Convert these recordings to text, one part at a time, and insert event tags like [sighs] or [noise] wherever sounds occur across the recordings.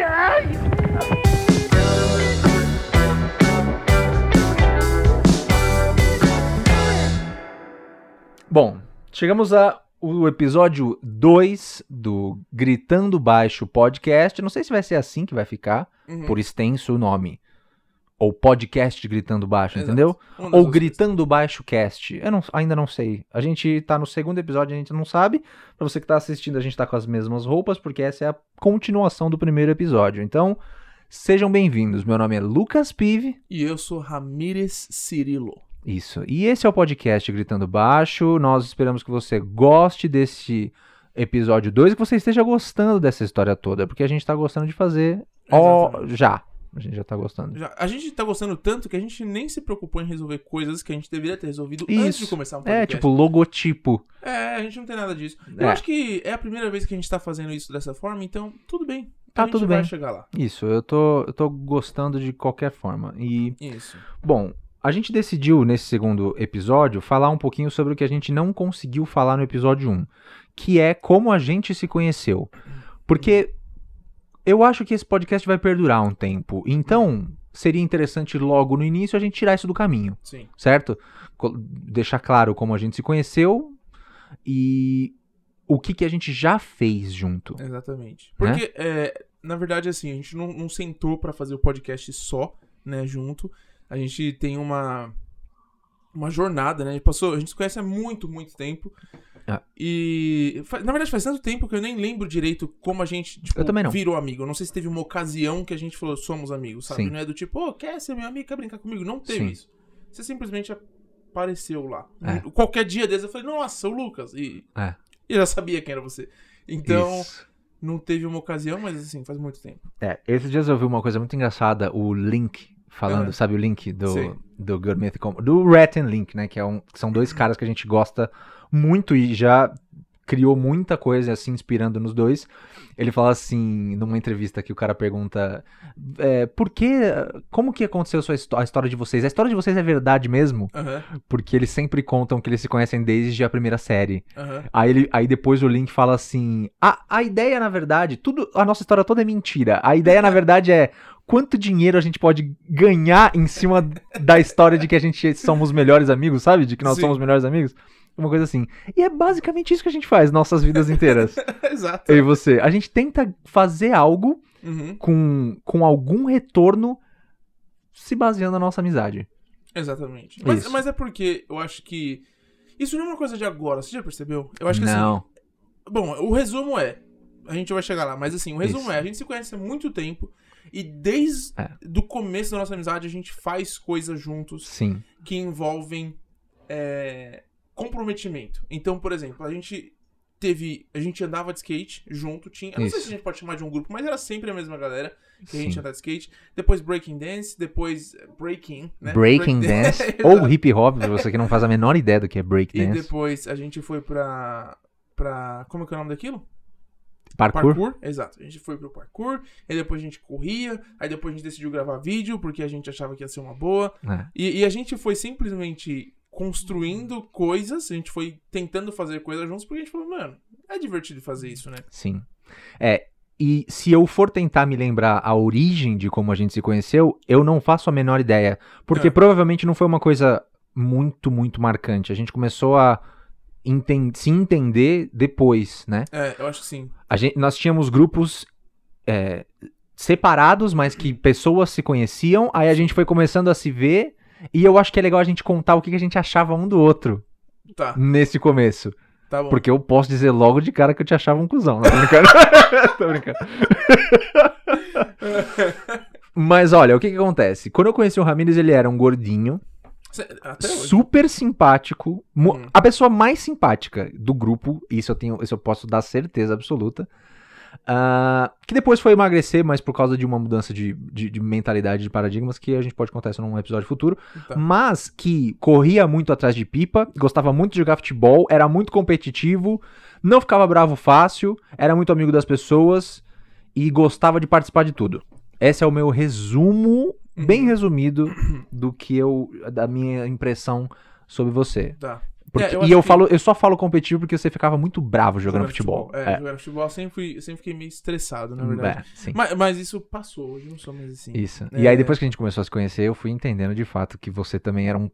ai, ai. Bom, chegamos ao episódio 2 do Gritando Baixo Podcast. Não sei se vai ser assim que vai ficar, Uhum. por extenso o nome. Ou podcast Gritando Baixo, Exato. entendeu? Ou Gritando Baixo Cast. Eu não- ainda não sei. A gente tá no segundo episódio, a gente não sabe. Pra você que tá assistindo, a gente tá com as mesmas roupas, porque essa é a continuação do primeiro episódio. Então, sejam bem-vindos. Meu nome é Lucas Pive. E eu sou Ramírez Cirilo. Isso. E esse é o podcast Gritando Baixo. Nós esperamos que você goste desse episódio 2 e que você esteja gostando dessa história toda, porque a gente tá gostando de fazer ó, já. A gente já tá gostando. Já- a gente tá gostando tanto que a gente nem se preocupou em resolver coisas que a gente deveria ter resolvido antes de Isso. começar um É, podcast. tipo logotipo. É, a gente não tem nada disso. Eu É. acho que é a primeira vez que a gente tá fazendo isso dessa forma, então tudo bem. Tá a gente tudo vai bem. chegar lá. Isso, eu tô, eu tô gostando de qualquer forma. E, Isso. bom, a gente decidiu nesse segundo episódio falar um pouquinho sobre o que a gente não conseguiu falar no episódio 1, que é como a gente se conheceu. Porque eu acho que esse podcast vai perdurar um tempo. Então, seria interessante logo no início a gente tirar isso do caminho, Sim. certo? Deixar claro como a gente se conheceu e o que, que a gente já fez junto. Exatamente. Né? Porque, é, na verdade, assim, a gente não, não sentou pra fazer o podcast só, né, junto. A gente tem uma uma jornada, né? A gente, passou, a gente se conhece há muito, muito tempo. Ah. E, na verdade, faz tanto tempo que eu nem lembro direito como a gente tipo, Eu também não. virou amigo. Eu não sei se teve uma ocasião que a gente falou, somos amigos, sabe? Sim. Não é do tipo, ô, quer ser meu amigo, quer brincar comigo? Não teve Sim. isso. Você simplesmente apareceu lá. É. Qualquer dia desses eu falei, nossa, o Lucas. E, É. eu já sabia quem era você. Então, Isso. não teve uma ocasião, mas assim, faz muito tempo. É, esses dias eu vi uma coisa muito engraçada, o Link falando, sabe o Link do, do Good Mythic do Rat and Link, né, que, é um, que são dois caras que a gente gosta muito e já criou muita coisa assim, inspirando nos dois. Ele fala assim, numa entrevista que o cara pergunta, é, por que, como que aconteceu a, sua histó- a história de vocês? A história de vocês é verdade mesmo? Aham, Porque eles sempre contam que eles se conhecem desde a primeira série. aham. Aí, ele, aí depois o Link fala assim: a, a ideia, na verdade, tudo. A nossa história toda é mentira. A ideia, na verdade, é quanto dinheiro a gente pode ganhar em cima da história de que a gente somos melhores amigos, sabe? De que nós Sim. somos melhores amigos. Uma coisa assim. E é basicamente isso que a gente faz nossas vidas inteiras. [laughs] Exato. Eu e você. A gente tenta fazer algo Uhum, com, com algum retorno se baseando na nossa amizade. Exatamente. Mas, mas é porque eu acho que. Isso não é uma coisa de agora, você já percebeu? Eu acho que assim. Não. Bom, o resumo é. A gente vai chegar lá, mas assim, o resumo Isso. é: a gente se conhece há muito tempo e desde É. do começo da nossa amizade a gente faz coisas juntos Sim. que envolvem é, comprometimento. Então, por exemplo, a gente teve. A gente andava de skate junto, tinha. Eu não sei se a gente pode chamar de um grupo, mas era sempre a mesma galera que a gente Sim. andava de skate. Depois breaking dance, depois eh, breaking, né? Breaking Break- dance. [laughs] Exato. ou hip hop, pra você que não faz a menor ideia do que é break E dance. depois a gente foi pra. pra. Como é que é o nome daquilo? Parkour. Exato. A gente foi pro parkour, e depois a gente corria, aí depois a gente decidiu gravar vídeo, porque a gente achava que ia ser uma boa. É. E, e a gente foi simplesmente construindo coisas, a gente foi tentando fazer coisas juntos, porque a gente falou, mano, é divertido fazer isso, né? Sim. É, e se eu for tentar me lembrar a origem de como a gente se conheceu, eu não faço a menor ideia. Porque É. provavelmente não foi uma coisa muito, muito marcante. A gente começou a enten- se entender depois, né? É, eu acho que sim. A gente, nós tínhamos grupos é, separados, mas que pessoas se conheciam. Aí a gente foi começando a se ver. E eu acho que é legal a gente contar o que a gente achava um do outro Tá, nesse começo. tá bom. Porque eu posso dizer logo de cara que eu te achava um cuzão. Não, [laughs] tô brincando. [laughs] tô brincando. [laughs] Mas olha, o que que acontece? Quando eu conheci o Ramirez, ele era um gordinho, super simpático, Hum. a pessoa mais simpática do grupo, isso eu tenho, isso eu posso dar certeza absoluta. Ah, que depois foi emagrecer, mas por causa de uma mudança de, de, de mentalidade, de paradigmas, que a gente pode contar isso num episódio futuro. Tá. Mas que corria muito atrás de pipa, gostava muito de jogar futebol, era muito competitivo, não ficava bravo fácil, era muito amigo das pessoas e gostava de participar de tudo. Esse é o meu resumo, bem Uhum. resumido, do que eu. da minha impressão sobre você. Tá. Porque- É, eu e eu, que- falo, eu só falo competitivo porque você ficava muito bravo jogando, futebol. É, jogando futebol eu sempre, fui, sempre fiquei meio estressado, na verdade. É. Mas, mas isso passou, hoje não sou mais assim. Isso. É. E aí, depois que a gente começou a se conhecer, eu fui entendendo de fato que você também era um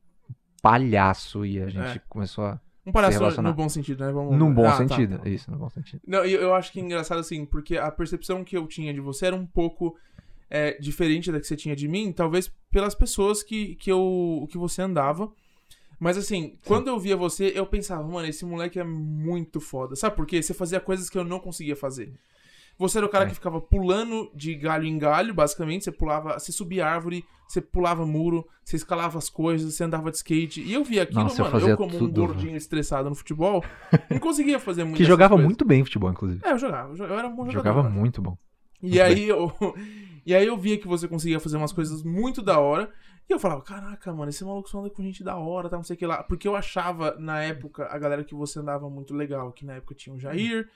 palhaço e a gente É. começou a. Um palhaço no bom sentido, né? Vamos... Num bom Ah, tá, sentido. tá. Isso, no bom sentido. Não, eu, eu acho que é engraçado assim, porque a percepção que eu tinha de você era um pouco é, diferente da que você tinha de mim, talvez pelas pessoas que, que, eu, que você andava. Mas assim, quando eu via você, eu pensava, mano, esse moleque é muito foda. Sabe por quê? Você fazia coisas que eu não conseguia fazer. Você era o cara É. que ficava pulando de galho em galho, basicamente. Você pulava, você subia árvore, você pulava muro, você escalava as coisas, você andava de skate. E eu via aquilo, Nossa, eu mano, eu, fazia como um tudo, gordinho estressado no futebol, não conseguia fazer muito. [laughs] Que jogava muito bem futebol, inclusive. É, eu jogava. Eu eu era um bom jogador. Jogava cara. muito bom. E muito aí, eu, e aí eu via que você conseguia fazer umas coisas muito da hora. E eu falava, caraca, mano, esse maluco só anda com gente da hora, tá, não sei o que lá. Porque eu achava, na época, a galera que você andava muito legal. Que na época tinha o Jair,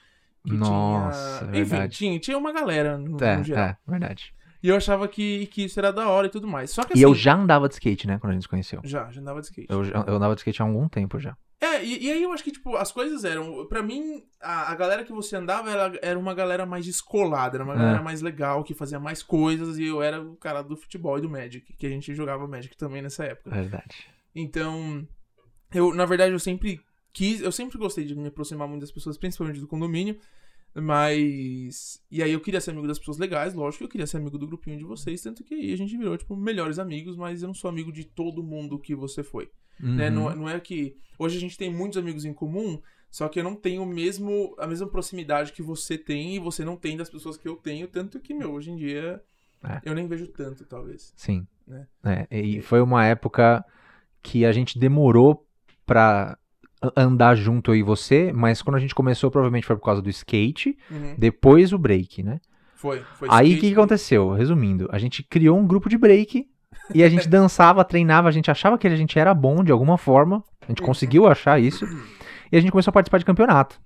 que Nossa, tinha... Enfim, verdade. tinha, tinha uma galera no, no É, geral. é, verdade. E eu achava que, que isso era da hora e tudo mais. Só que E assim... eu já andava de skate, né, quando a gente se conheceu. Já, já andava de skate. Eu, já- eu andava de skate há algum tempo já. É, e, e aí eu acho que, tipo, as coisas eram. Pra mim, a, a galera que você andava era, era uma galera mais descolada, era uma É. galera mais legal, que fazia mais coisas, e eu era o cara do futebol e do Magic, que a gente jogava Magic também nessa época. Verdade. Então, eu, na verdade, eu sempre quis, eu sempre gostei de me aproximar muito das pessoas, principalmente do condomínio. Mas. E aí eu queria ser amigo das pessoas legais, lógico que eu queria ser amigo do grupinho de vocês, tanto que aí a gente virou, tipo, melhores amigos, mas eu não sou amigo de todo mundo que você foi né? Uhum. Não, é- não é que. Hoje a gente tem muitos amigos em comum, só que eu não tenho mesmo, a mesma proximidade que você tem e você não tem das pessoas que eu tenho, tanto que, meu, hoje em dia É. eu nem vejo tanto, talvez. Sim. Né? É, e foi uma época que a gente demorou pra andar junto eu e você, mas quando a gente começou, provavelmente foi por causa do skate, Uhum. depois o break, né? Foi. foi Aí o que, que aconteceu? Resumindo, a gente criou um grupo de break e a gente dançava, treinava, a gente achava que a gente era bom de alguma forma, a gente conseguiu achar isso, e a gente começou a participar de campeonato.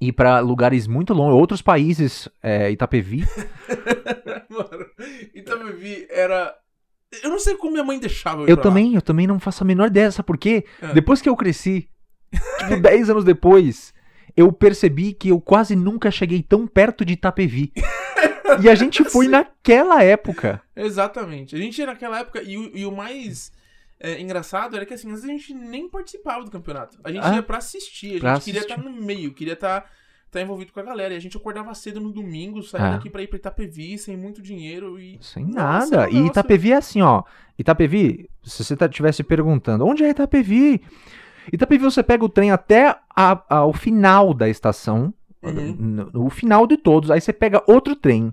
Ir pra lugares muito longe, outros países, é, Itapevi. [laughs] Mano, Itapevi era. Eu não sei como minha mãe deixava eu ir Eu pra lá. também, eu também não faço a menor ideia, sabe por quê? É. Depois que eu cresci, tipo, [laughs] 10 anos depois, eu percebi que eu quase nunca cheguei tão perto de Itapevi. [laughs] E a gente foi naquela época. Exatamente. A gente era naquela época, e o, e o mais é, engraçado era que assim, às vezes a gente nem participava do campeonato. A gente Ah, ia pra assistir, a gente queria assistir. estar no meio, queria estar tá envolvido com a galera. E a gente acordava cedo no domingo, saía Ah. daqui pra ir pra Itapevi sem muito dinheiro e. Sem Nossa, nada. E Itapevi é assim, ó. Itapevi, se você estivesse perguntando, onde é Itapevi? Itapevi você pega o trem até a- a- o final da estação, Uhum. no- o final de todos, aí você pega outro trem,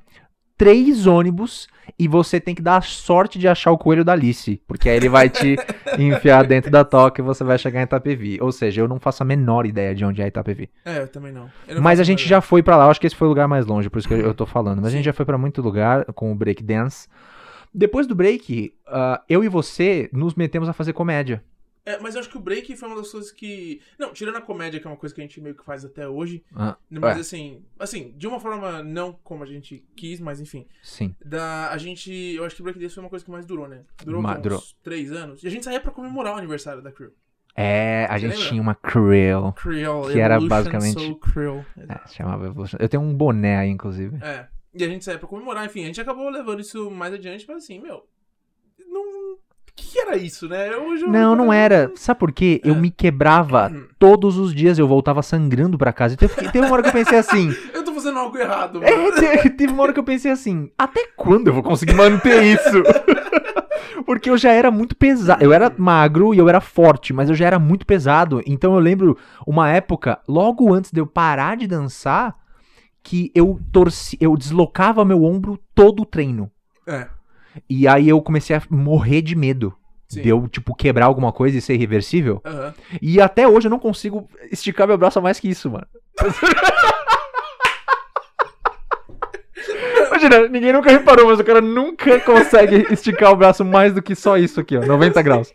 três ônibus, e você tem que dar a sorte de achar o coelho da Alice, porque aí ele vai te [laughs] enfiar dentro da toca e você vai chegar em Itapevi. Ou seja, eu não faço a menor ideia de onde é Itapevi. É, eu também não. Eu não Mas a gente ideia. já foi pra lá, eu acho que esse foi o lugar mais longe, por isso que eu tô falando. Mas a gente já foi pra muito lugar com o break dance. Depois do break, ah, eu e você nos metemos a fazer comédia. É, mas eu acho que o break foi uma das coisas que. Não, tirando a comédia, que é uma coisa que a gente meio que faz até hoje. Ah, Mas é, assim, assim, de uma forma não como a gente quis, mas enfim. sim. Da, a gente. Eu acho que o break dance foi uma coisa que mais durou, né? Durou quê? durou. uns três anos. E a gente saía pra comemorar o aniversário da Crew. É, a gente lembra? tinha uma Creel. Creole. Que era Evolution basicamente- Soul Creole. É, se chamava Evolution. Eu tenho um boné aí, inclusive. É. E a gente saía pra comemorar, enfim, a gente acabou levando isso mais adiante, mas assim, meu. Que era isso, né? Hoje eu- Não, não era. Sabe por quê? Eu É. me quebrava [clears throat] todos os dias, eu voltava sangrando pra casa. Então, teve uma hora que eu pensei assim. [laughs] Eu tô fazendo algo errado, mano. É, te- [laughs] teve uma hora que eu pensei assim, até quando eu vou conseguir manter isso? [laughs] Porque eu já era muito pesado. Eu era magro e eu era forte, mas eu já era muito pesado. Então eu lembro uma época, logo antes de eu parar de dançar, que eu torci, eu deslocava meu ombro todo o treino. É. E aí eu comecei a morrer de medo. Sim. De eu, tipo, quebrar alguma coisa e ser irreversível. Aham. E até hoje eu não consigo esticar meu braço a mais que isso, mano. [laughs] Imagina, ninguém nunca reparou, mas o cara nunca consegue [laughs] esticar o braço mais do que só isso aqui, ó. 90 graus.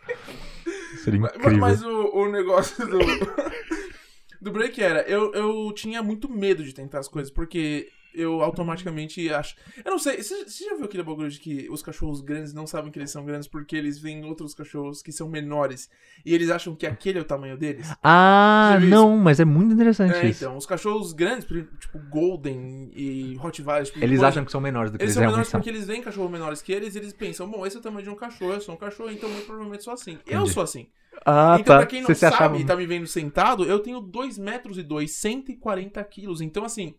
Seria Mas, incrível. mas o, o negócio do, [laughs] do break era, eu, eu tinha muito medo de tentar as coisas, porque eu automaticamente acho. Eu não sei, você, você já viu aquele bagulho de que os cachorros grandes não sabem que eles são grandes porque eles veem outros cachorros que são menores e eles acham que aquele é o tamanho deles? Ah, não, mas é muito interessante É, isso. então, os cachorros grandes, tipo Golden e Rottweiler, tipo, Eles acham que são menores do que Eles eles, são menores são. porque eles veem cachorros menores que eles e eles pensam, bom, esse é o tamanho de um cachorro, eu sou um cachorro, então muito provavelmente sou assim. Eu Entendi. sou assim. Ah, então, tá. pra quem não Você sabe achava... e tá me vendo sentado, eu tenho 2 metros e 2, 140 quilos. Então, assim,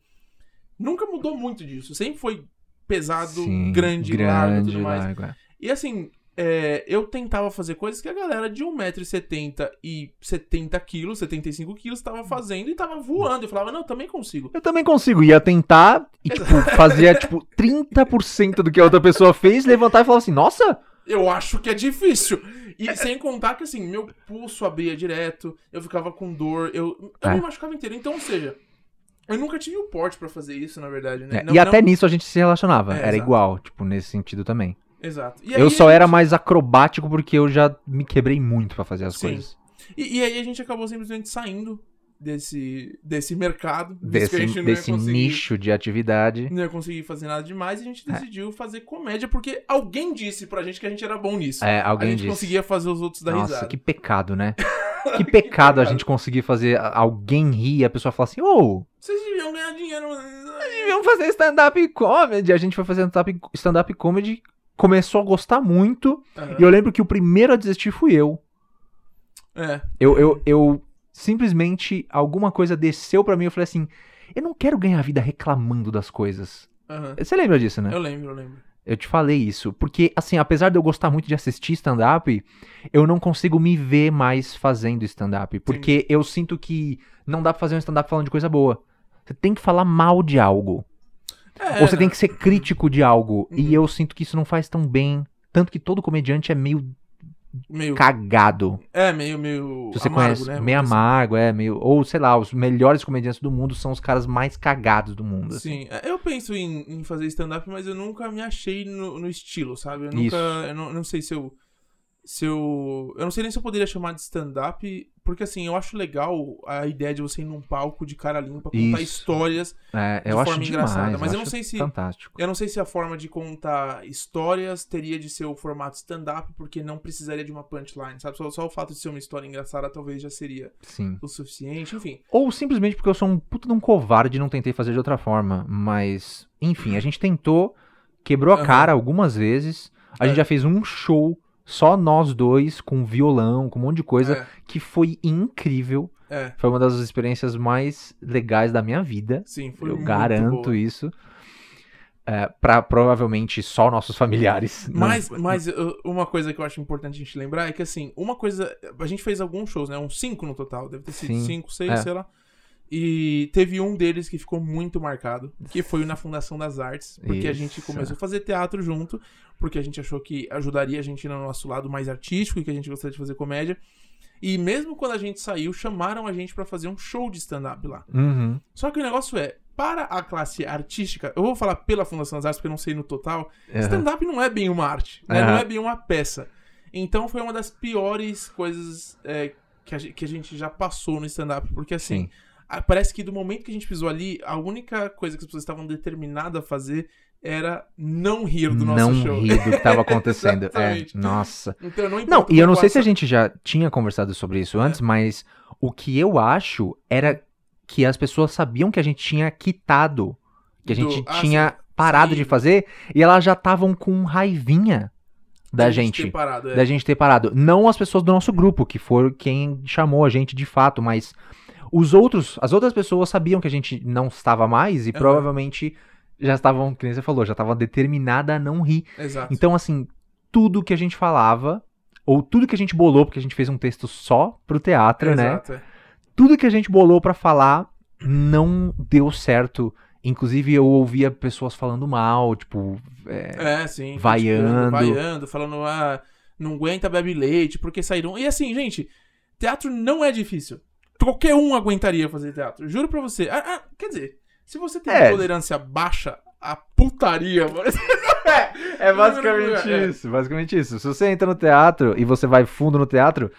nunca mudou muito disso. Sempre foi pesado, Sim, grande, largo e grande, tudo mais. largo, é. E assim, é, eu tentava fazer coisas que a galera de 1,70m e 70 quilos, 75 quilos, tava fazendo e tava voando. Eu falava, não, eu também consigo. Eu também consigo. Ia tentar e, tipo, [laughs] fazia, tipo, 30% do que a outra pessoa fez, levantar e falar assim, nossa, Eu acho que é difícil. E sem contar que, assim, meu pulso abria direto, eu ficava com dor, eu, eu É. me machucava inteiro. Então, ou seja, eu nunca tive o porte pra fazer isso, na verdade, né? É, Não- e até não- nisso a gente se relacionava. É, era exato. igual, tipo, nesse sentido também. Exato. E eu aí só a era gente- mais acrobático porque eu já me quebrei muito pra fazer as Sim. coisas. E, e aí a gente acabou simplesmente saindo desse, desse mercado. Desse, a desse nicho de atividade. Não ia conseguir fazer nada demais e a É. gente decidiu fazer comédia porque alguém disse pra gente que a gente era bom nisso. É, a alguém gente disse. conseguia fazer os outros dar Nossa, risada. que pecado, né? [laughs] Que pecado a gente conseguir fazer a- alguém rir e a pessoa falar assim, ô, Vocês deviam ganhar dinheiro. vamos fazer stand-up comedy. A gente foi fazer stand-up stand comedy, começou a gostar muito. Aham. E eu lembro que o primeiro a desistir fui eu. É. Eu, eu, eu simplesmente, alguma coisa desceu pra mim e eu falei assim, eu não quero ganhar a vida reclamando das coisas. aham. Você lembra disso, né? Eu lembro, eu lembro. Eu te falei isso. Porque, assim, apesar de eu gostar muito de assistir stand-up, eu não consigo me ver mais fazendo stand-up. Porque eu sinto que não dá pra fazer um stand-up falando de coisa boa. Você tem que falar mal de algo. É, Ou você né? tem que ser crítico de algo. Uhum. E eu sinto que isso não faz tão bem. Tanto que todo comediante é meio Meio... cagado. É, meio, meio Se você amargo, conhece, né? meio amargo, é, meio. Ou sei lá, os melhores comediantes do mundo são os caras mais cagados do mundo. assim. Sim, é, eu penso em, em fazer stand-up, mas eu nunca me achei no, no estilo, sabe? Eu Isso. nunca. Eu não, eu não sei se eu. Se eu. Eu não sei nem se eu poderia chamar de stand-up, porque assim, eu acho legal a ideia de você ir num palco de cara limpa, contar Isso. histórias. É, De eu acho forma demais. engraçada, mas eu não acho sei se- Fantástico. Eu não sei se a forma de contar histórias teria de ser o formato stand-up, porque não precisaria de uma punchline, sabe? Só, só o fato de ser uma história engraçada talvez já seria Sim. o suficiente, enfim. Ou simplesmente porque eu sou um puta de um covarde e não tentei fazer de outra forma. Mas, enfim, a gente tentou, quebrou a cara algumas vezes. A É. gente já fez um show, só nós dois, com violão, com um monte de coisa, É, que foi incrível. é, Foi uma das experiências mais legais da minha vida. sim, foi eu garanto boa. isso. É, pra provavelmente só nossos familiares. [laughs] Não- Mas, mas uh, uma coisa que eu acho importante a gente lembrar é que, assim, uma coisa. A gente fez alguns shows, né? Uns cinco no total. Deve ter sido Sim, cinco, seis, é. sei lá. E teve um deles que ficou muito marcado, que foi o na Fundação das Artes. Porque a gente Isso. começou a fazer teatro junto, porque a gente achou que ajudaria a gente no nosso lado mais artístico e que a gente gostaria de fazer comédia. E mesmo quando a gente saiu, chamaram a gente pra fazer um show de stand-up lá. Uhum. Só que o negócio é, para a classe artística, eu vou falar pela Fundação das Artes porque eu não sei no total, Uhum. Stand-up não é bem uma arte, né? Aham. não é bem uma peça. Então foi uma das piores coisas é, que, a, que a gente já passou no stand-up, porque assim, Sim. A- parece que do momento que a gente pisou ali, a única coisa que as pessoas estavam determinadas a fazer era não rir do nosso não show. ri do que tava [laughs] acontecendo. é, nossa. Então não Não, e eu não sei se a gente já tinha conversado sobre isso antes, mas o que eu acho era que as pessoas sabiam que a gente tinha quitado, que a Do- gente ah, tinha parado Sim. de fazer, e elas já estavam com raivinha da ter gente. parado, é. Da gente ter parado. Não as pessoas do nosso grupo, que foram quem chamou a gente de fato, mas os outros, as outras pessoas sabiam que a gente não estava mais e Aham. provavelmente já estavam, que nem você falou, já estavam determinada a não rir. Exato. Então, assim, tudo que a gente falava, ou tudo que a gente bolou, porque a gente fez um texto só pro teatro, né? Exato, é. Tudo que a gente bolou pra falar não deu certo. Inclusive, eu ouvia pessoas falando mal, tipo. é, É, sim. Vaiando. Vaiando, falando, ah, não aguenta bebe leite, porque saíram. E assim, gente, teatro não é difícil. Qualquer um aguentaria fazer teatro. Juro pra você. Ah, ah, quer dizer, se você tem É. tolerância baixa, a putaria, mano. [laughs] É basicamente [laughs] isso, basicamente isso. Se você entra no teatro e você vai fundo no teatro,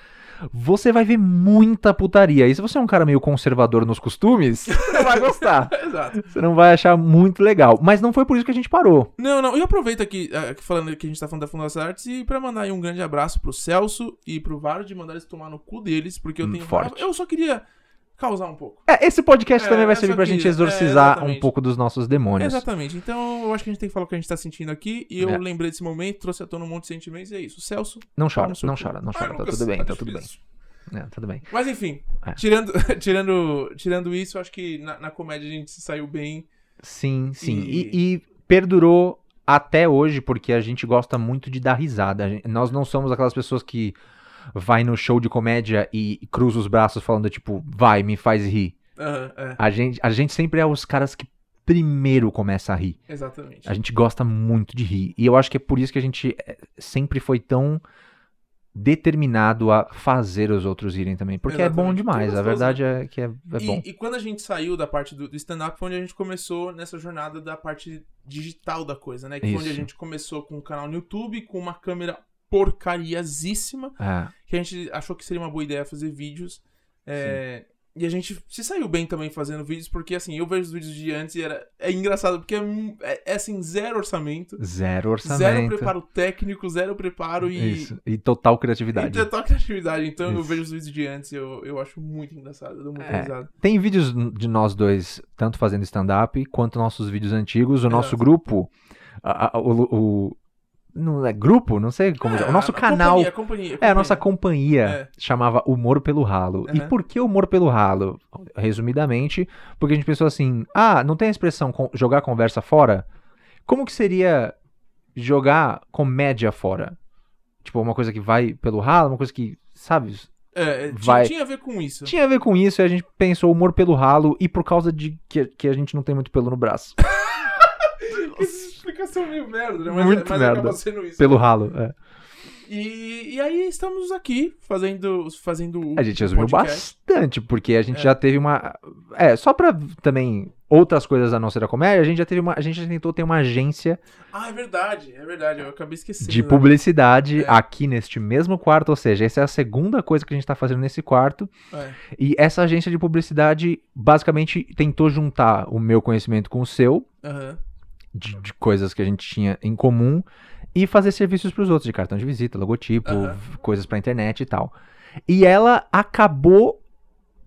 você vai ver muita putaria. E se você é um cara meio conservador nos costumes, [laughs] você não vai gostar. Exato. Você não vai achar muito legal. Mas não foi por isso que a gente parou. Não, não. E aproveito aqui, ah, falando que a gente tá falando da Fundação Artes, e pra mandar aí um grande abraço pro Celso e pro Varo de mandar eles tomar no cu deles, porque eu Hum, tenho. forte. Eu só queria causar um pouco. É, esse podcast É, também vai eu servir pra gente é, exorcizar um exatamente. pouco dos nossos demônios. Exatamente. Então eu acho que a gente tem que falar o que a gente tá sentindo aqui. E eu É. lembrei desse momento, trouxe à tona um monte de sentimentos e é isso. Celso. Não chora, não cu. chora, não Ah, chora. Tá nunca tudo bem, tá tá tudo bem. É, tudo bem. Mas enfim, É. tirando, [laughs] tirando, tirando isso, eu acho que na, na comédia a gente se saiu bem. Sim, sim. E- E, e perdurou até hoje, porque a gente gosta muito de dar risada. Gente- nós não somos aquelas pessoas que vai no show de comédia e cruza os braços falando, tipo, vai, me faz rir. Aham, é, A gente, a gente sempre é os caras que primeiro começa a rir. exatamente. A gente gosta muito de rir. E eu acho que é por isso que a gente eh, sempre foi tão determinado a fazer os outros irem também. Porque é bom Exatamente. demais. A verdade é que é, é bom. E, e quando a gente saiu da parte do, do stand-up, foi onde a gente começou nessa jornada da parte digital da coisa, né? Que foi onde a gente começou com um canal no YouTube, com uma câmera porcariazíssima, É, que a gente achou que seria uma boa ideia fazer vídeos. É, e a gente se saiu bem também fazendo vídeos, porque assim, eu vejo os vídeos de antes e era, é engraçado, porque é, é, é, assim, zero orçamento, zero orçamento. zero preparo técnico, zero preparo e, Isso. E total e criatividade. total criatividade. Então eu Isso. vejo os vídeos de antes e eu, eu acho muito engraçado, eu dou muito É. risada. Tem vídeos de nós dois, tanto fazendo stand-up, quanto nossos vídeos antigos. O nosso grupo, a- a- o, o- Não é grupo? Não sei como. É, o nosso a canal. Companhia, a companhia, É, a nossa companhia. companhia chamava Humor pelo Ralo. E Aham. por que Humor pelo Ralo? Resumidamente, porque a gente pensou assim: ah, não tem a expressão jogar conversa fora? Como que seria jogar comédia fora? Tipo, uma coisa que vai pelo ralo, uma coisa que, sabe? É, é, tinha, Vai- tinha a ver com isso. Tinha a ver com isso e a gente pensou humor pelo ralo e por causa de que, que a gente não tem muito pelo no braço. [laughs] Que explicação meio merda, né? Mas, Muito mas merda. acaba sendo isso. pelo ralo, é. E, e aí estamos aqui fazendo, fazendo o A gente resumiu podcast. bastante, porque a gente É. já teve uma. É, só pra também outras coisas a não ser a comédia, a gente já teve uma. A gente já tentou ter uma agência Ah, é verdade, é verdade. Eu acabei esquecendo. de né? publicidade É. aqui neste mesmo quarto, ou seja, essa é a segunda coisa que a gente tá fazendo nesse quarto. É. E essa agência de publicidade basicamente tentou juntar o meu conhecimento com o seu, Aham. De, de coisas que a gente tinha em comum, e fazer serviços pros outros, de cartão de visita, logotipo, v- coisas pra internet e tal. E ela acabou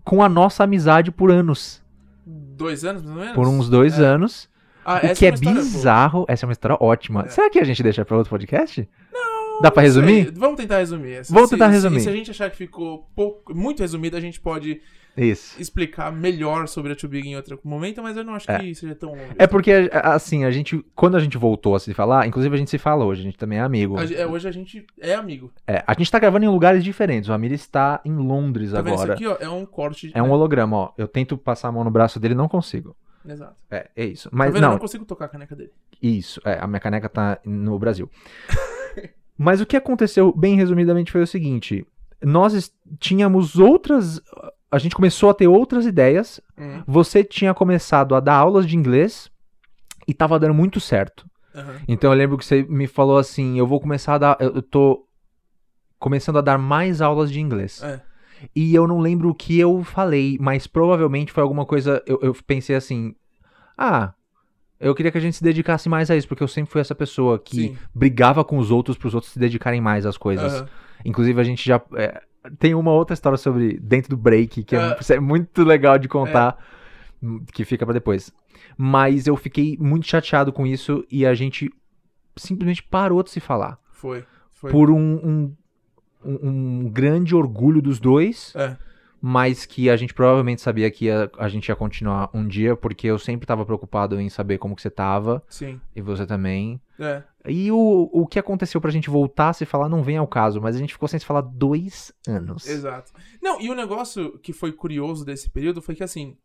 com a nossa amizade por anos. Dois anos, mais ou menos? Por uns dois É. anos. Ah, o essa que é uma história boa. bizarro. Essa é uma história ótima. É. Será que a gente deixa pra outro podcast? Não, Dá sei. resumir? Vamos tentar resumir. Se- Vamos se- tentar se- resumir. Se, a gente achar que ficou pouco, muito resumido, a gente pode Isso. explicar melhor sobre a Too Big em outro momento, mas eu não acho É. que seja tão. É porque, assim, a gente. Quando a gente voltou a se falar, inclusive a gente se fala hoje, a gente também é amigo. A é, hoje a gente é amigo. É, a gente tá gravando em lugares diferentes. O Amir está em Londres Tá vendo isso agora. aqui, ó? É um corte. É um né? holograma, ó. Eu tento passar a mão no braço dele, não consigo. Exato. É, é isso. Tá Mas vendo? Eu não, não consigo tocar a caneca dele. isso. É, a minha caneca tá no Brasil. [laughs] Mas o que aconteceu, bem resumidamente, foi o seguinte: nós tínhamos outras. A gente começou a ter outras ideias. Hum. Você tinha começado a dar aulas de inglês e tava dando muito certo. Aham. Então eu lembro que você me falou assim: eu vou começar a dar. Eu tô começando a dar mais aulas de inglês. É. E eu não lembro o que eu falei, mas provavelmente foi alguma coisa. Eu, eu pensei assim: ah, eu queria que a gente se dedicasse mais a isso, porque eu sempre fui essa pessoa que Sim. brigava com os outros pros outros se dedicarem mais às coisas. Aham. Inclusive a gente já. é, tem uma outra história sobre dentro do break, que é, Ah. é muito legal de contar, hum, que fica pra depois. Mas eu fiquei muito chateado com isso e a gente simplesmente parou de se falar. Foi. Foi. Por um, um, um- um grande orgulho dos dois, É. mas que a gente provavelmente sabia que ia- a gente ia continuar um dia, porque eu sempre tava preocupado em saber como que você tava, Sim. e você também. É. E o, o que aconteceu pra gente voltar a se falar não vem ao caso, mas a gente ficou sem se falar dois anos. Exato. Não, e o negócio que foi curioso desse período foi que, assim,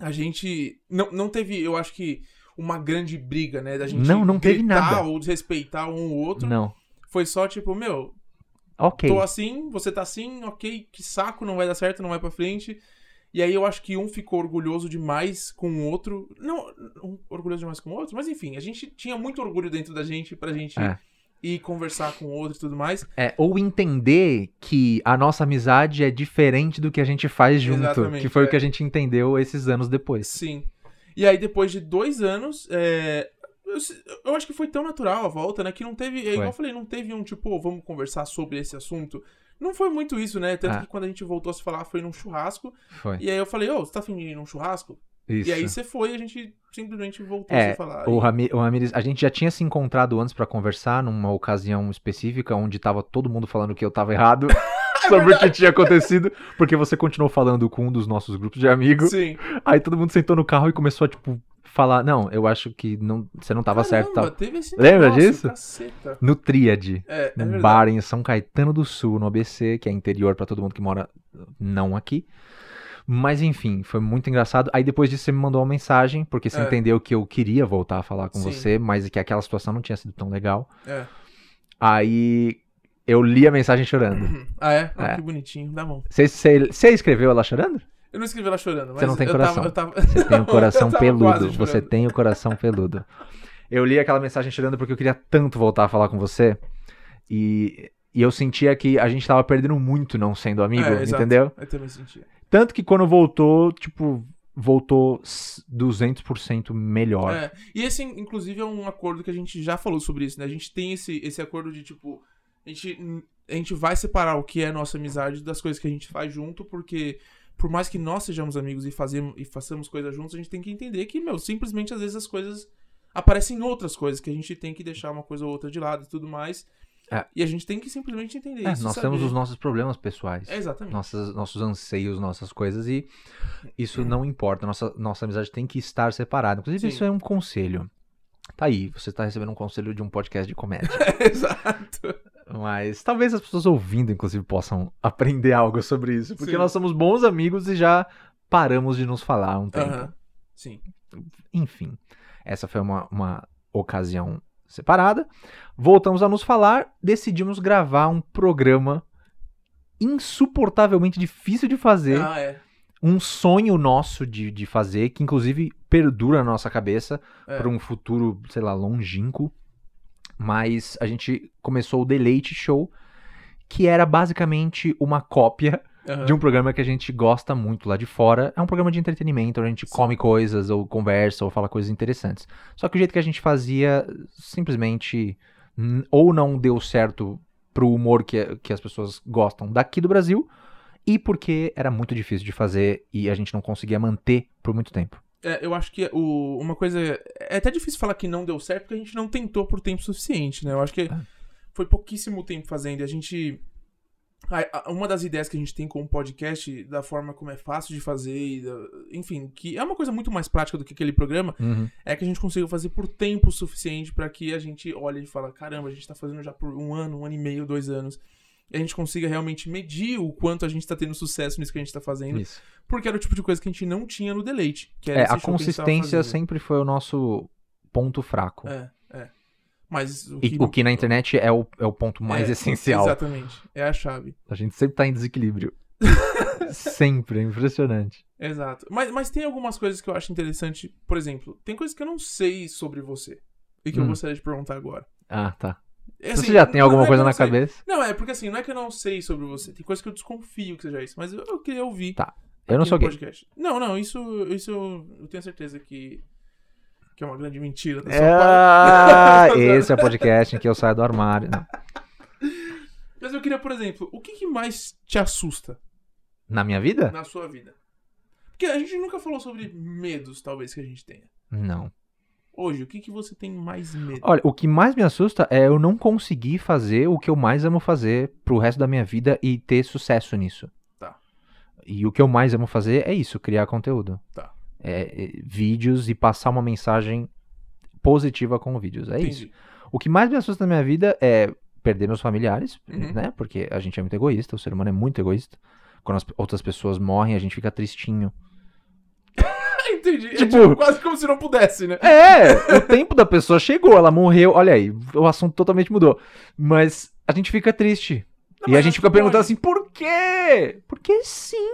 a gente não, não teve, eu acho que, uma grande briga, né? Da gente Não, não teve nada. ou desrespeitar um ou outro. Não. Foi só tipo, meu, Ok. tô assim, você tá assim, ok, que saco, não vai dar certo, não vai pra frente. E aí eu acho que um ficou orgulhoso demais com o outro. Não, um orgulhoso demais com o outro, mas enfim, a gente tinha muito orgulho dentro da gente pra gente É. e conversar com o outro e tudo mais. É, ou entender que a nossa amizade é diferente do que a gente faz junto. Exatamente, que foi é. o que a gente entendeu esses anos depois. Sim. E aí, depois de dois anos, é, eu, acho que foi tão natural a volta, né? Que não teve. É igual eu falei, não teve um tipo, "Ô, vamos conversar sobre esse assunto. Não foi muito isso, né? Tanto Ah. que quando a gente voltou a se falar foi num churrasco. Foi. E aí eu falei, ô, você tá afim de ir num churrasco? Isso. E aí você foi e a gente simplesmente voltou a É, se falar. o, Rami, o Ramirez, a gente já tinha se encontrado antes pra conversar numa ocasião específica onde tava todo mundo falando que eu tava errado [laughs] sobre o que tinha acontecido, porque você continuou falando com um dos nossos grupos de amigos. Sim. Aí todo mundo sentou no carro e começou a tipo falar, não, eu acho que não, você não tava certo, tal. teve esse Lembra negócio, disso? Caceta. No Tríade. É, é num bar em São Caetano do Sul, no ABC, que é interior pra todo mundo que mora não aqui. Mas enfim, foi muito engraçado. Aí depois disso você me mandou uma mensagem, porque você É. entendeu que eu queria voltar a falar com Sim. você, mas que aquela situação não tinha sido tão legal. É. Aí eu li a mensagem chorando. Ah, é? Ah, É. que bonitinho. Dá bom. Você escreveu ela chorando? Eu não escrevi ela chorando, mas Você não tem eu coração. Tava, eu tava... Você tem o [laughs] coração eu tava peludo. Você tem o coração peludo. Eu li aquela mensagem chorando porque eu queria tanto voltar a falar com você. E, e eu sentia que a gente tava perdendo muito não sendo amigo, É, entendeu? Eu também senti. Tanto que quando voltou, tipo, voltou s- 200% melhor. É, e esse, inclusive, é um acordo que a gente já falou sobre isso, né? A gente tem esse, esse acordo de, tipo, a gente, a gente vai separar o que é nossa amizade das coisas que a gente faz junto, porque por mais que nós sejamos amigos e, fazemos, e façamos coisas juntos, a gente tem que entender que, meu, simplesmente às vezes as coisas aparecem em outras coisas, que a gente tem que deixar uma coisa ou outra de lado e tudo mais. É. E a gente tem que simplesmente entender É, isso. nós saber. temos os nossos problemas pessoais. É, exatamente. Nossas, nossos anseios, nossas coisas, e isso não importa. Nossa, nossa amizade tem que estar separada. Inclusive, Sim. isso é um conselho. Tá aí, você tá recebendo um conselho de um podcast de comédia. [laughs] Exato. Mas talvez as pessoas ouvindo, inclusive, possam [laughs] aprender algo sobre isso. Porque Sim. nós somos bons amigos e já paramos de nos falar há um tempo. Sim. Enfim, essa foi uma, uma ocasião separada. Voltamos a nos falar, decidimos gravar um programa insuportavelmente difícil de fazer, Ah, é. um sonho nosso de, de fazer, que inclusive perdura na nossa cabeça É. para um futuro, sei lá, longínquo. Mas a gente começou o The Late Show, que era basicamente uma cópia Aham. de um programa que a gente gosta muito lá de fora. É um programa de entretenimento, onde a gente Sim. come coisas, ou conversa, ou fala coisas interessantes. Só que o jeito que a gente fazia, simplesmente, ou não deu certo pro humor que, que as pessoas gostam daqui do Brasil, e porque era muito difícil de fazer e a gente não conseguia manter por muito tempo. É, eu acho que o, uma coisa. É até difícil falar que não deu certo porque a gente não tentou por tempo suficiente, né? Eu acho que É. foi pouquíssimo tempo fazendo. E a gente. a- a- Uma das ideias que a gente tem com o podcast, da forma como é fácil de fazer, da- enfim, que é uma coisa muito mais prática do que aquele programa, é que a gente conseguiu fazer por tempo suficiente pra que a gente olhe e fala: caramba, a gente tá fazendo já por um ano, um ano e meio, dois anos. E a gente consiga realmente medir o quanto a gente tá tendo sucesso nisso que a gente tá fazendo. Isso. Porque era o tipo de coisa que a gente não tinha no deleite. Que É, a consistência fazendo. sempre foi o nosso ponto fraco. É, é. Mas o E que, o que na internet é o, é o ponto mais é, [laughs] essencial. Exatamente. É a chave. A gente sempre tá em desequilíbrio. [laughs] sempre, é impressionante. Exato. Mas, mas tem algumas coisas que eu acho interessante. Por exemplo, tem coisas que eu não sei sobre você. E que eu Hum. gostaria de perguntar agora. Ah, tá. É assim, Você já tem alguma é coisa na sei. cabeça? Não, é porque assim, não é que eu não sei sobre você. Tem coisas que eu desconfio que seja isso. Mas eu, eu queria ouvir. Tá. Eu não sou gay. podcast. Não, não, isso, isso eu, eu tenho certeza que, que é uma grande mentira da sua parte. Ah, [laughs] esse é o podcast em que eu saio do armário. Não. Mas eu queria, por exemplo, o que, que mais te assusta Na minha vida? na sua vida? Porque a gente nunca falou sobre medos, talvez, que a gente tenha. Não. Hoje, o que, que você tem mais medo? Olha, o que mais me assusta é eu não conseguir fazer o que eu mais amo fazer pro resto da minha vida e ter sucesso nisso. Tá. E o que eu mais amo fazer é isso, criar conteúdo. Tá. É, é, vídeos e passar uma mensagem positiva com vídeos. É isso. Entendi. O que mais me assusta na minha vida é perder meus familiares, Uhum. né? Porque a gente é muito egoísta, o ser humano é muito egoísta. Quando as outras pessoas morrem, a gente fica tristinho. [laughs] Entendi. É Tipo- tipo, quase como se não pudesse, né? É, o tempo da pessoa chegou, ela morreu. Olha aí, o assunto totalmente mudou. Mas a gente fica triste. Não, e a gente fica perguntando assim, por quê? Porque sim.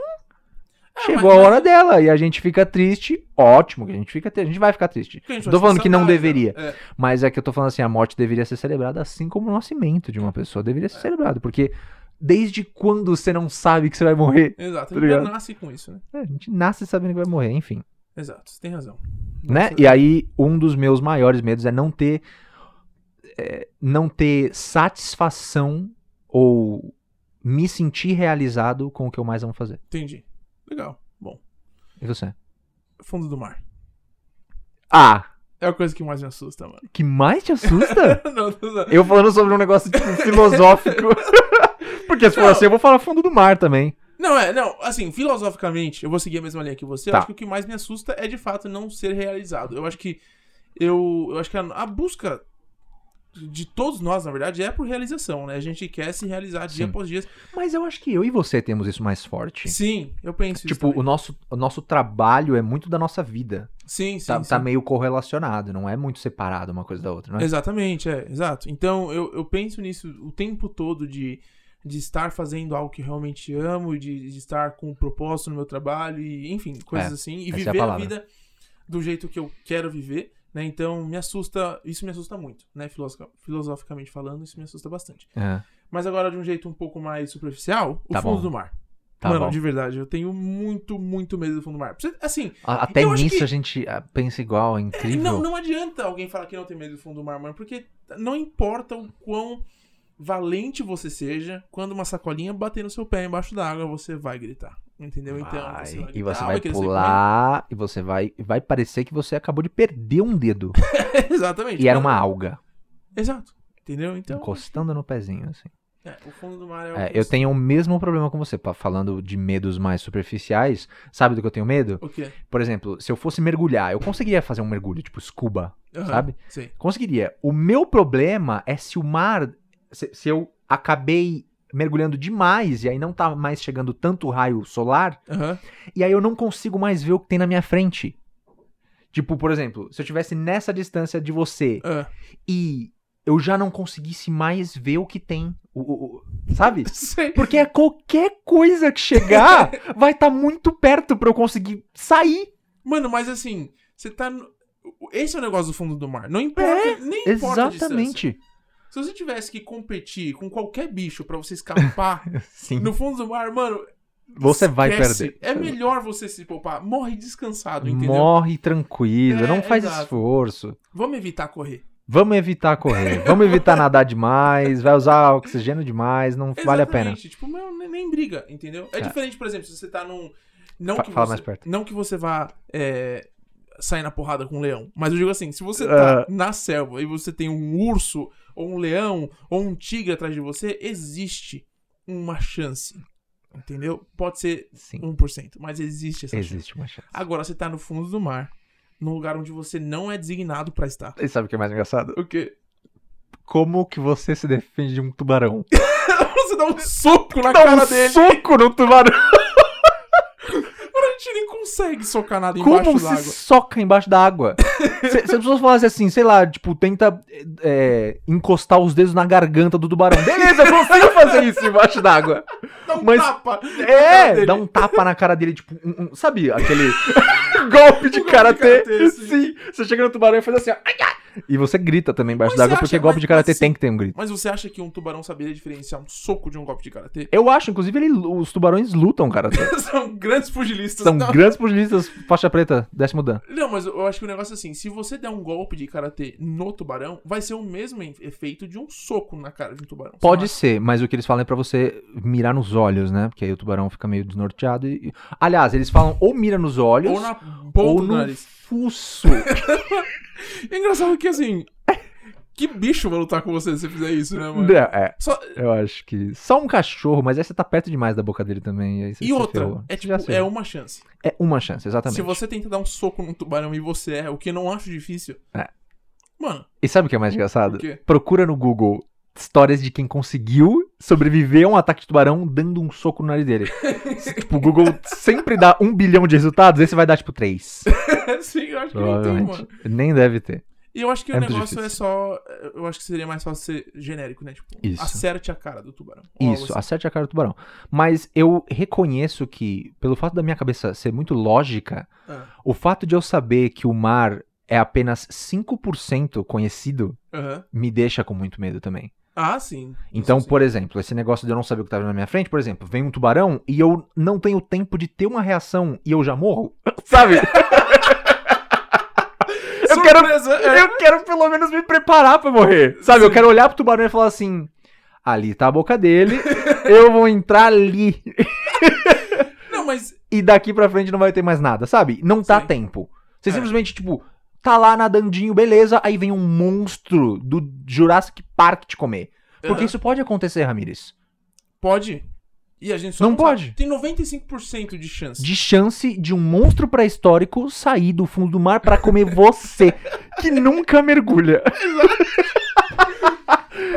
Chegou mas- a hora dela e a gente fica triste. Ótimo, que a gente fica, tri- a gente vai ficar triste. Gente Tô falando que não deveria. né? É. Mas é que eu tô falando assim, a morte deveria ser celebrada assim como o nascimento de uma pessoa deveria ser celebrado, porque desde quando você não sabe que você vai morrer? Exato. Tá A gente já ligado? nasce com isso, né? É, a gente nasce sabendo que vai morrer, enfim. Exato, você tem razão. né? E aí, um dos meus maiores medos é não ter é, não ter satisfação ou me sentir realizado com o que eu mais amo fazer. Entendi. Legal. Bom. E você? Fundo do mar. Ah, É a coisa que mais me assusta, mano. que mais te assusta? [laughs] não, não, eu falando sobre um negócio tipo, filosófico. [laughs] [laughs] Porque se for assim, eu vou falar fundo do mar também. Não, é, não, assim, filosoficamente, eu vou seguir a mesma linha que você. Tá. Eu acho que o que mais me assusta é de fato não ser realizado. Eu acho que eu, eu acho que a, a busca de todos nós, na verdade, é por realização, né? A gente quer se realizar dia Sim. após dia. Mas eu acho que eu e você temos isso mais forte. Sim, eu penso isso. Tipo, o nosso, o nosso trabalho é muito da nossa vida. sim, sim, Tá, sim. tá meio correlacionado, não é muito separado uma coisa da outra, não é? Exatamente, é, exato. Então eu, eu penso nisso o tempo todo de, de estar fazendo algo que realmente amo, de, de estar com um propósito no meu trabalho, e enfim, coisas É, assim, e essa é a viver a, vida do jeito que eu quero viver, né? Então me assusta, isso me assusta muito, né? Filosofi- filosoficamente falando, isso me assusta bastante. É, Mas agora de um jeito um pouco mais superficial, o Tá fundo bom. do mar. tá Mano, bom. de verdade, eu tenho muito, muito medo do fundo do mar. Assim, Até nisso que- a gente ah, pensa igual, é incrível. Não, não adianta alguém falar que não tem medo do fundo do mar, mano, porque não importa o quão valente você seja, quando uma sacolinha bater no seu pé embaixo d'água, você vai gritar. Entendeu? Então, Vai, você vai e gritar, você vai sair pular e você vai vai parecer que você acabou de perder um dedo. [laughs] Exatamente. e era mano. uma alga Exato. Entendeu? Então, encostando no pezinho assim. é, o fundo do mar é o É, eu tenho o mesmo problema com você, falando de medos mais superficiais. Sabe do que eu tenho medo? O quê? Por exemplo, se eu fosse mergulhar, eu conseguiria fazer um mergulho tipo scuba, Aham, sabe? Sim. Conseguiria. O meu problema é se o mar se, se eu acabei mergulhando demais e aí não tá mais chegando tanto raio solar, Aham. e aí eu não consigo mais ver o que tem na minha frente. Tipo, por exemplo, se eu estivesse nessa distância de você Ah. e eu já não conseguisse mais ver o que tem, o, o- o- sabe? [laughs] Sei. Porque é qualquer coisa que chegar [laughs] vai estar muito perto pra eu conseguir sair. Mano, mas assim, você tá. no- Esse é o negócio do fundo do mar. Não importa. nem importa a distância. Exatamente. Se você tivesse que competir com qualquer bicho pra você escapar [laughs] no fundo do mar, mano. Você vai esquece. perder. É melhor você se poupar. Morre descansado, entendeu? Morre tranquilo, É, não faz exato. esforço. Vamos evitar correr. Vamos evitar correr, [laughs] vamos evitar nadar demais, vai usar oxigênio demais, não vale a pena. Exatamente. Tipo, meu, nem, nem briga, entendeu? É, É. diferente, por exemplo, se você tá num. Não Fa- que fala você, mais perto. Não que você vá é, sair na porrada com um leão. Mas eu digo assim, se você tá na selva e você tem um urso, ou um leão, ou um tigre atrás de você, existe uma chance. Entendeu? Pode ser Sim, 1%, mas existe essa chance. existe uma chance. Agora você tá no fundo do mar, num lugar onde você não é designado pra estar. E sabe o que é mais engraçado? O quê? Como que você se defende de um tubarão? [laughs] você dá um soco na Dá cara um dele. soco no tubarão! Consegue socar nada embaixo Como se soca embaixo da água? [laughs] se, se as pessoas falassem assim, sei lá, tipo, tenta é, encostar os dedos na garganta do tubarão. Beleza, eu consigo fazer isso embaixo d'água. Dá um Mas- tapa. É, dá um tapa na cara dele, tipo, um- um- sabe aquele [laughs] golpe de karatê, sim. Sim. Você chega no tubarão e faz assim, ó. E você grita também embaixo d'água, porque golpe mas- de karatê tem que ter um grito. Mas você acha que um tubarão saberia diferenciar um soco de um golpe de karatê? Eu acho, inclusive, ele- os tubarões lutam karatê. [laughs] São grandes pugilistas. São não, grandes pugilistas, faixa preta, décimo dan. não, mas eu acho que o negócio é assim: se você der um golpe de karatê no tubarão, vai ser o mesmo efeito de um soco na cara de um tubarão. Pode ser, mas o que eles falam é pra você mirar nos olhos, né? Porque aí o tubarão fica meio desnorteado e... Aliás, eles falam ou mira nos olhos? Ou na ou no nariz. fuço. [laughs] É engraçado que assim. Que bicho vai lutar com você se você fizer isso, né, mano? é, Só... eu acho que... Só um cachorro, mas aí você tá perto demais da boca dele também. E se outra, ferrou. é tipo, é uma chance. É uma chance, exatamente. Se você tenta dar um soco num tubarão e você erra, o que eu não acho difícil. É. Mano, E sabe o que é mais engraçado? Procura no Google histórias de quem conseguiu sobreviver a um ataque de tubarão dando um soco no nariz dele. tipo, o Google sempre dá um bilhão de resultados, esse vai dar tipo três. [laughs] sim, eu acho que nem tem, mano. Nem deve ter. E eu acho que É o negócio é difícil. só. Eu acho que seria mais fácil ser genérico, né? Tipo, Isso. acerte a cara do tubarão. Isso, assim. acerte a cara do tubarão. Mas eu reconheço que, pelo fato da minha cabeça ser muito lógica, Ah, o fato de eu saber que o mar é apenas 5% conhecido me deixa com muito medo também. Ah, sim. Então, sim. por exemplo, esse negócio de eu não saber o que tá na minha frente, por exemplo, vem um tubarão e eu não tenho tempo de ter uma reação e eu já morro, [laughs] sabe? eu quero, é. eu quero pelo menos me preparar pra morrer, sabe? Eu quero olhar pro tubarão e falar assim: ali tá a boca dele, [laughs] eu vou entrar ali Não, mas. e daqui pra frente não vai ter mais nada, sabe? Não dá Sim. tempo. Você É. simplesmente, tipo, tá lá nadandinho, beleza, aí vem um monstro do Jurassic Park te comer. Porque aham, isso pode acontecer, Ramires. Pode. E a gente só Não não, sabe. pode. Tem 95% de chance. de chance de um monstro pré-histórico sair do fundo do mar pra comer você, que nunca mergulha. [laughs] Eu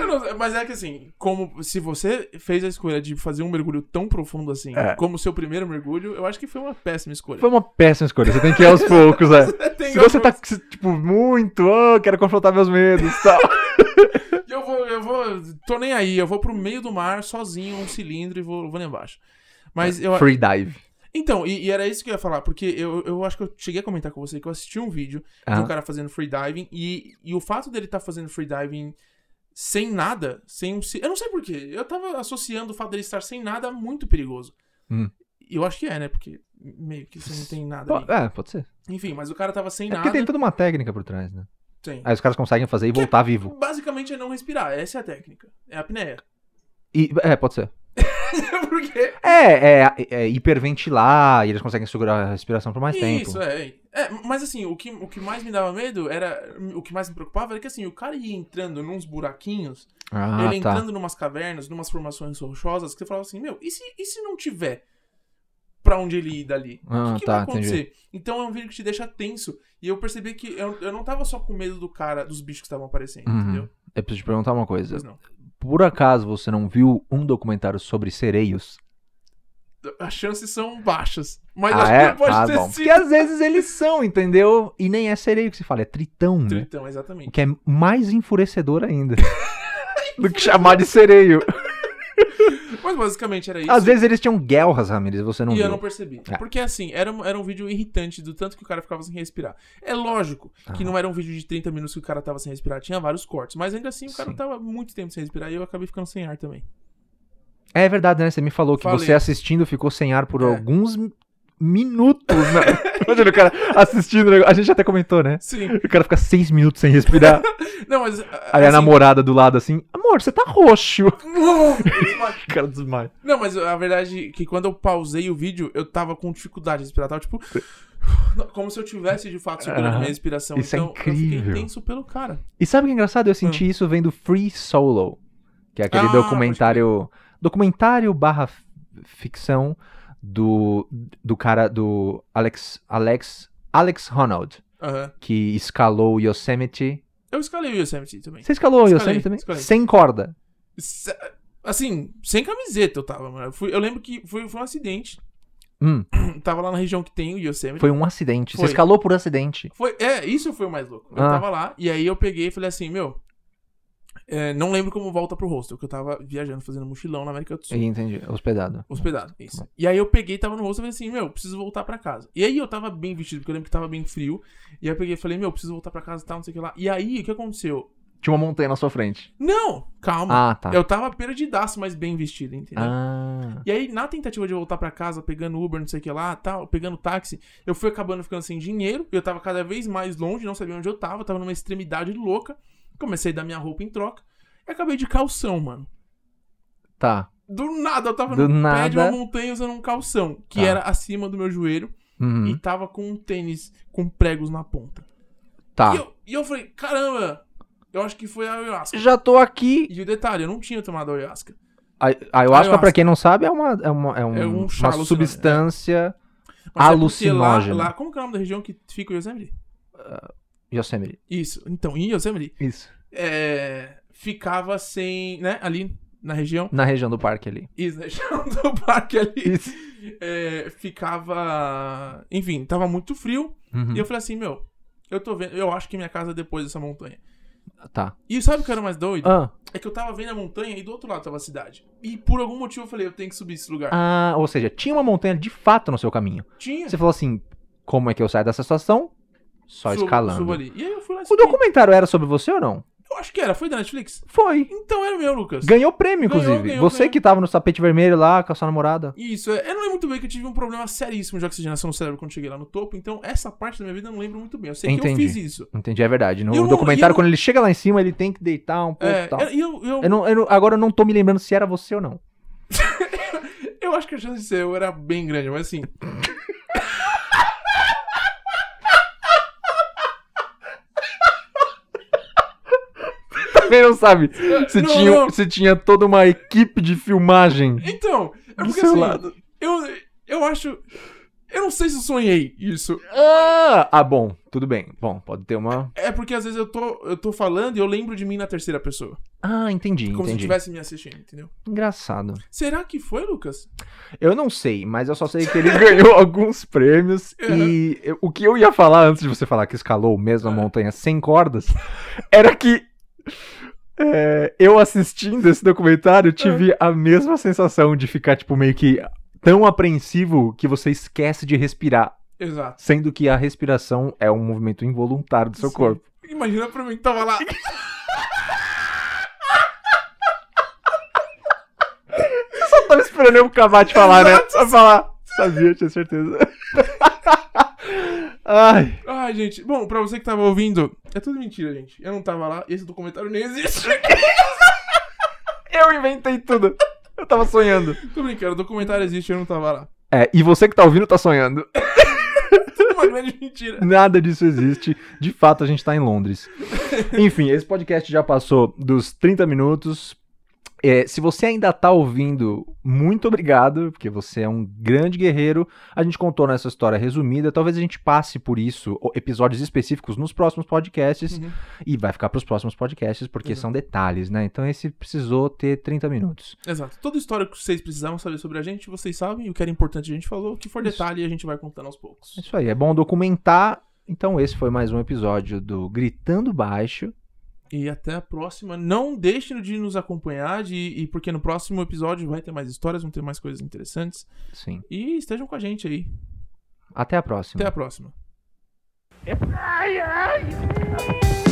não- mas é que assim, como se você fez a escolha de fazer um mergulho tão profundo assim, É. como o seu primeiro mergulho, eu acho que foi uma péssima escolha. Foi uma péssima escolha, você tem que ir aos [laughs] poucos, é. Tem Se você tá, alguns- tipo, muito, oh, quero confrontar meus medos e tal. [laughs] Eu vou, eu vou. Tô nem aí, eu vou pro meio do mar sozinho, um cilindro e vou, vou lá embaixo. Mas eu. Free dive. Então, e, e era isso que eu ia falar, porque eu, eu acho que eu cheguei a comentar com você que eu assisti um vídeo de um cara fazendo freediving e, e o fato dele estar fazendo freediving sem nada, sem um. Eu não sei porquê. Eu tava associando o fato dele estar sem nada a muito perigoso. Hum. Eu acho que é, né? Porque meio que você não tem nada ali. É, pode ser. Enfim, mas o cara tava sem É nada. porque tem toda uma técnica por trás, né? Tem. Aí os caras conseguem fazer e voltar vivo. Basicamente é não respirar. Essa é a técnica. É a apneia. E, é, pode ser. [laughs] porque. É, é, é hiperventilar e eles conseguem segurar a respiração por mais tempo. Isso, é. é. Mas assim, o que, o que mais me dava medo era. O que mais me preocupava era que assim, o cara ia entrando nos buraquinhos, Ah, ele tá. entrando numas cavernas, numas formações rochosas, que você falava assim, meu, e se, e se não tiver pra onde ele ir dali? Ah, o que, que tá, vai acontecer? Então é um vídeo que te deixa tenso. E eu percebi que eu, eu não tava só com medo do cara, dos bichos que estavam aparecendo, Uhum. entendeu? Eu preciso te perguntar uma coisa. Por acaso você não viu um documentário sobre sereios? As chances são baixas. Mas ah, acho é? que pode ah, ter bom. sido. Porque às vezes eles são, entendeu? E nem é sereio que se fala, é tritão, né? Tritão, O exatamente. que é mais enfurecedor ainda. [laughs] do que chamar de sereio. [laughs] Mas basicamente era isso. Às vezes eles tinham guelras, Ramirez, você não e viu. eu não percebi. É. Porque assim, era, um- era um vídeo irritante do tanto que o cara ficava sem respirar. É lógico que Aham. não era um vídeo de 30 minutos que o cara tava sem respirar, tinha vários cortes. Mas ainda assim o cara Sim. tava muito tempo sem respirar e eu acabei ficando sem ar também. É verdade, né? Você me falou que Falei. você assistindo ficou sem ar por É. alguns minutos. Né? [laughs] Imagina o cara assistindo. A gente até comentou, né? Sim. O cara fica seis minutos sem respirar. [laughs] Não, mas. Aí a assim, namorada do lado assim, amor, você tá roxo. [laughs] O cara desmaia. Não, mas a verdade é que quando eu pausei o vídeo, eu tava com dificuldade de respirar. Tava tipo. [sighs] Como se eu tivesse de fato segurando a Aham. minha respiração. Isso é então eu incrível. fiquei tenso pelo cara. E sabe o que é engraçado? Eu senti isso vendo Free Solo, que é aquele Ah, documentário. Documentário barra ficção do, do cara do Alex. Alex. Alex Honnold, Aham. que escalou o Yosemite. Eu escalei o Yosemite também. Você escalou o Yosemite também? escalei. Sem corda. Assim, sem camiseta eu tava, mano. Eu, fui- eu lembro que foi, foi um acidente. Hum, [clears throat] Tava lá na região que tem o Yosemite. foi um acidente. Você Foi. escalou por acidente. Foi- é, isso foi o mais louco. Eu Ah. tava lá, e aí eu peguei e falei assim, meu. É, não lembro como volta pro hostel, que eu tava viajando, fazendo mochilão na América do Sul. Entendi. Hospedado. Hospedado, isso. E aí eu peguei, tava no hostel e falei assim, meu, preciso voltar pra casa. E aí eu tava bem vestido, porque eu lembro que tava bem frio. E aí eu peguei e falei, meu, preciso voltar pra casa e tal, não sei o que lá. E aí, o que aconteceu? Tinha uma montanha na sua frente. Não, calma. Ah, tá. Eu tava perdidaço, mas bem vestido, entendeu? Ah. E aí, na tentativa de voltar pra casa, pegando Uber, não sei o que lá, tal, pegando táxi, eu fui acabando ficando sem dinheiro. Eu tava cada vez mais longe, não sabia onde eu tava, tava numa extremidade louca. Comecei a dar minha roupa em troca e acabei de calção, mano. Tá. Do nada, eu tava Do no pé de uma nada. montanha usando um calção, que Tá. era acima do meu joelho, Uhum. e tava com um tênis com pregos na ponta. Tá. E, eu, e eu falei, caramba, eu acho que foi a ayahuasca. Já tô aqui. E o detalhe, eu não tinha tomado ayahuasca. A a ayahuasca, Ayahuasca. pra quem não sabe, é uma, é uma, é um- É um chá uma alucinógeno, substância é porque Alucinógeno. Lá, lá, como que é o nome da região que fica o Yosemite? Yosemite. Isso. Então, em Yosemite, Isso. é, ficava sem, né, ali na região, Na região do parque ali. isso, na região [laughs] do parque ali, Isso. é, ficava, enfim, tava muito frio, Uhum. e eu falei assim, meu, eu tô vendo, eu acho que minha casa é depois dessa montanha. Tá. E sabe o que era mais doido? Ah, É que eu tava vendo a montanha e do outro lado tava a cidade. E por algum motivo eu falei, eu tenho que subir esse lugar. ah, ou seja, tinha uma montanha de fato no seu caminho. Tinha. Você falou assim, como é que eu saio dessa situação? Só Subo- escalando. subo ali. E aí eu fui lá e O subi. documentário era sobre você ou não? Eu acho que era, foi da Netflix? Foi. Então era meu, Lucas. Ganhou prêmio, Ganhou, inclusive. ganhou, você ganhou. que tava no tapete vermelho lá com a sua namorada. Isso, é, eu não lembro muito bem que eu tive um problema seríssimo de oxigenação no cérebro quando cheguei lá no topo, então essa parte da minha vida eu não lembro muito bem. Eu sei que eu Entendi. fiz isso. Entendi, é verdade. No eu não- documentário, eu- quando ele chega lá em cima, ele tem que deitar um pouco É, e tal. e eu, eu, não- eu não- agora eu não tô me lembrando se era você ou não. [laughs] eu acho que a chance de ser eu era bem grande, mas assim. Também não sabe. Você, Não, tinha, não. você tinha toda uma equipe de filmagem Então, é do porque seu assim, lado. eu, eu acho. Eu não sei se eu sonhei isso. Ah, ah, bom, tudo bem. Bom, pode ter uma. É porque às vezes eu tô, eu tô falando e eu lembro de mim na terceira pessoa. Ah, entendi, Como se entendi. estivesse me assistindo, entendeu? Engraçado. Será que foi, Lucas? Eu não sei, mas eu só sei que ele [laughs] ganhou alguns prêmios. Uhum. E eu- o que eu ia falar antes de você falar que escalou mesmo a É. montanha sem cordas era que é, eu assistindo esse documentário tive a mesma sensação de ficar, tipo, meio que tão apreensivo que você esquece de respirar. Exato. Sendo que a respiração é um movimento involuntário do seu Sim. corpo. Imagina pra mim que tava lá. Só tava esperando eu acabar de falar, né? Exato. Pra falar. Sabia, tinha certeza. [laughs] Ai. Ai, gente. Bom, pra você que tava ouvindo, é tudo mentira, gente. Eu não tava lá, esse documentário nem existe. [laughs] Eu inventei tudo. Eu tava sonhando. Tô brincando, o documentário existe, eu não tava lá. É, e você que tá ouvindo tá sonhando. [laughs] Uma grande mentira. Nada disso existe. De fato, a gente tá em Londres. [laughs] Enfim, esse podcast já passou dos 30 minutos. É, se você ainda tá ouvindo, muito obrigado, porque você é um grande guerreiro. A gente contou nessa história resumida. Talvez a gente passe por isso, episódios específicos, nos próximos podcasts. Uhum. E vai ficar pros próximos podcasts, porque Exato. são detalhes, né? Então esse precisou ter 30 minutos. Exato. Toda história que vocês precisavam saber sobre a gente, vocês sabem. O que era importante a gente falou. O que for Isso. detalhe, a gente vai contando aos poucos. É Isso aí, é bom documentar. Então esse foi mais um episódio do Gritando Baixo. E até a próxima. Não deixem de nos acompanhar, de, e porque no próximo episódio vai ter mais histórias, vão ter mais coisas interessantes. Sim. E estejam com a gente aí. Até a próxima. Até a próxima. Ai, ai.